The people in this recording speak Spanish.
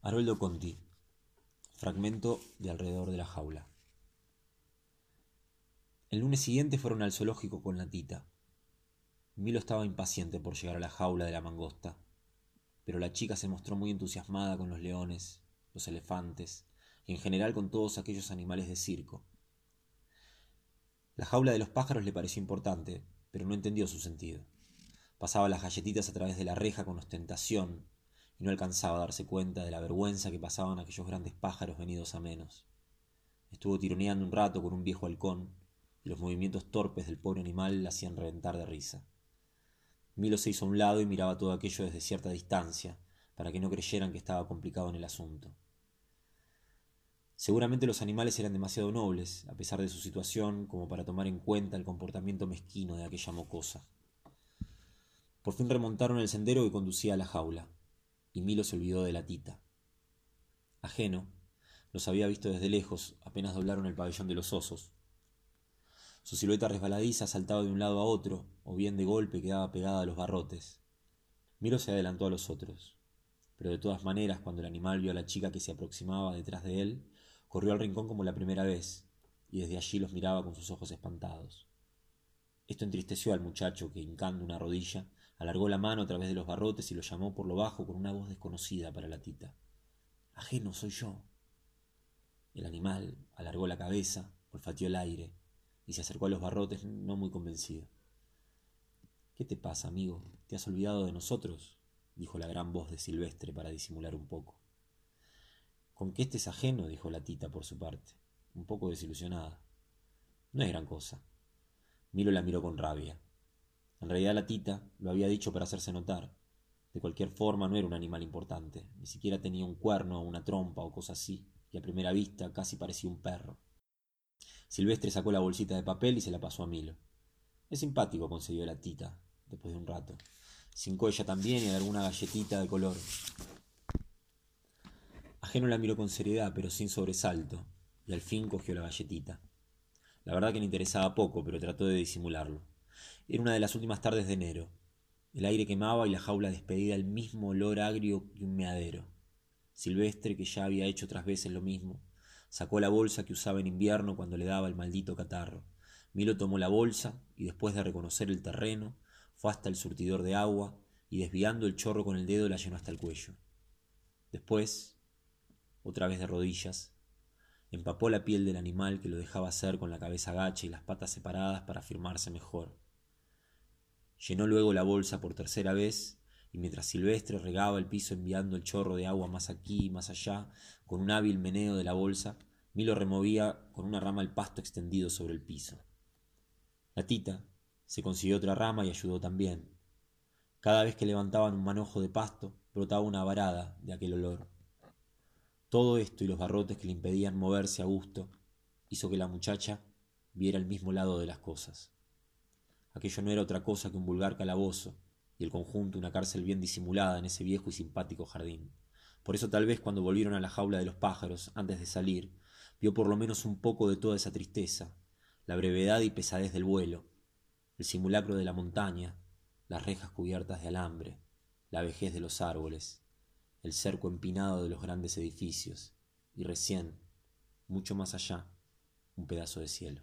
Haroldo Conti. Fragmento de alrededor de la jaula. El lunes siguiente fueron al zoológico con la tita. Milo estaba impaciente por llegar a la jaula de la mangosta, pero la chica se mostró muy entusiasmada con los leones, los elefantes y en general con todos aquellos animales de circo. La jaula de los pájaros le pareció importante, pero no entendió su sentido. Pasaba las galletitas a través de la reja con ostentación y no alcanzaba a darse cuenta de la vergüenza que pasaban aquellos grandes pájaros venidos a menos. Estuvo tironeando un rato con un viejo halcón, y los movimientos torpes del pobre animal la hacían reventar de risa. Milo se hizo a un lado y miraba todo aquello desde cierta distancia, para que no creyeran que estaba complicado en el asunto. Seguramente los animales eran demasiado nobles, a pesar de su situación, como para tomar en cuenta el comportamiento mezquino de aquella mocosa. Por fin remontaron el sendero que conducía a la jaula y Milo se olvidó de la tita. Ajeno, los había visto desde lejos, apenas doblaron el pabellón de los osos. Su silueta resbaladiza saltaba de un lado a otro, o bien de golpe quedaba pegada a los barrotes. Milo se adelantó a los otros, pero de todas maneras, cuando el animal vio a la chica que se aproximaba detrás de él, corrió al rincón como la primera vez, y desde allí los miraba con sus ojos espantados. Esto entristeció al muchacho que, hincando una rodilla, Alargó la mano a través de los barrotes y lo llamó por lo bajo con una voz desconocida para la tita. Ajeno soy yo. El animal alargó la cabeza, olfateó el aire y se acercó a los barrotes no muy convencido. ¿Qué te pasa, amigo? ¿Te has olvidado de nosotros? dijo la gran voz de Silvestre para disimular un poco. Con que estés ajeno, dijo la tita por su parte, un poco desilusionada. No es gran cosa. Milo la miró con rabia. En realidad la tita lo había dicho para hacerse notar. De cualquier forma no era un animal importante, ni siquiera tenía un cuerno o una trompa o cosa así, y a primera vista casi parecía un perro. Silvestre sacó la bolsita de papel y se la pasó a Milo. Es simpático, concedió la tita, después de un rato. Cincó ella también y alguna galletita de color. Ajeno la miró con seriedad, pero sin sobresalto, y al fin cogió la galletita. La verdad que le interesaba poco, pero trató de disimularlo. Era una de las últimas tardes de enero. El aire quemaba y la jaula despedía el mismo olor agrio que un meadero. Silvestre, que ya había hecho otras veces lo mismo, sacó la bolsa que usaba en invierno cuando le daba el maldito catarro. Milo tomó la bolsa y después de reconocer el terreno, fue hasta el surtidor de agua y desviando el chorro con el dedo la llenó hasta el cuello. Después, otra vez de rodillas, empapó la piel del animal que lo dejaba hacer con la cabeza gacha y las patas separadas para afirmarse mejor. Llenó luego la bolsa por tercera vez, y mientras Silvestre regaba el piso enviando el chorro de agua más aquí y más allá, con un hábil meneo de la bolsa, Milo removía con una rama el pasto extendido sobre el piso. La tita se consiguió otra rama y ayudó también. Cada vez que levantaban un manojo de pasto, brotaba una varada de aquel olor. Todo esto y los barrotes que le impedían moverse a gusto hizo que la muchacha viera el mismo lado de las cosas. Aquello no era otra cosa que un vulgar calabozo, y el conjunto una cárcel bien disimulada en ese viejo y simpático jardín. Por eso tal vez cuando volvieron a la jaula de los pájaros, antes de salir, vio por lo menos un poco de toda esa tristeza, la brevedad y pesadez del vuelo, el simulacro de la montaña, las rejas cubiertas de alambre, la vejez de los árboles, el cerco empinado de los grandes edificios, y recién, mucho más allá, un pedazo de cielo.